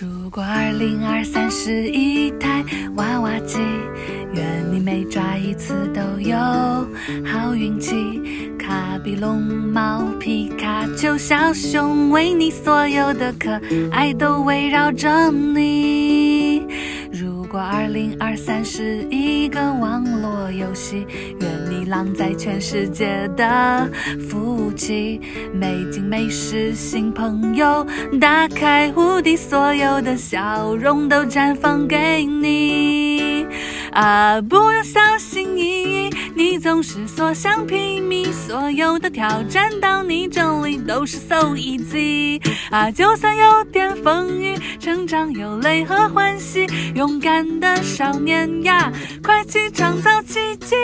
如果二零二三是一台娃娃机，愿你每抓一次都有好运气。卡比龙猫皮卡丘小熊，为你所有的可爱都围绕着你。二零二三是一个网络游戏，愿你浪在全世界的服务器，美景美食新朋友，打开无敌，所有的笑容都绽放给你。啊，不要小心翼翼，你总是所向披靡，所有的挑战到你这里都是 so easy。啊，就算有点风，长有泪和欢喜，勇敢的少年呀，快去创造奇迹。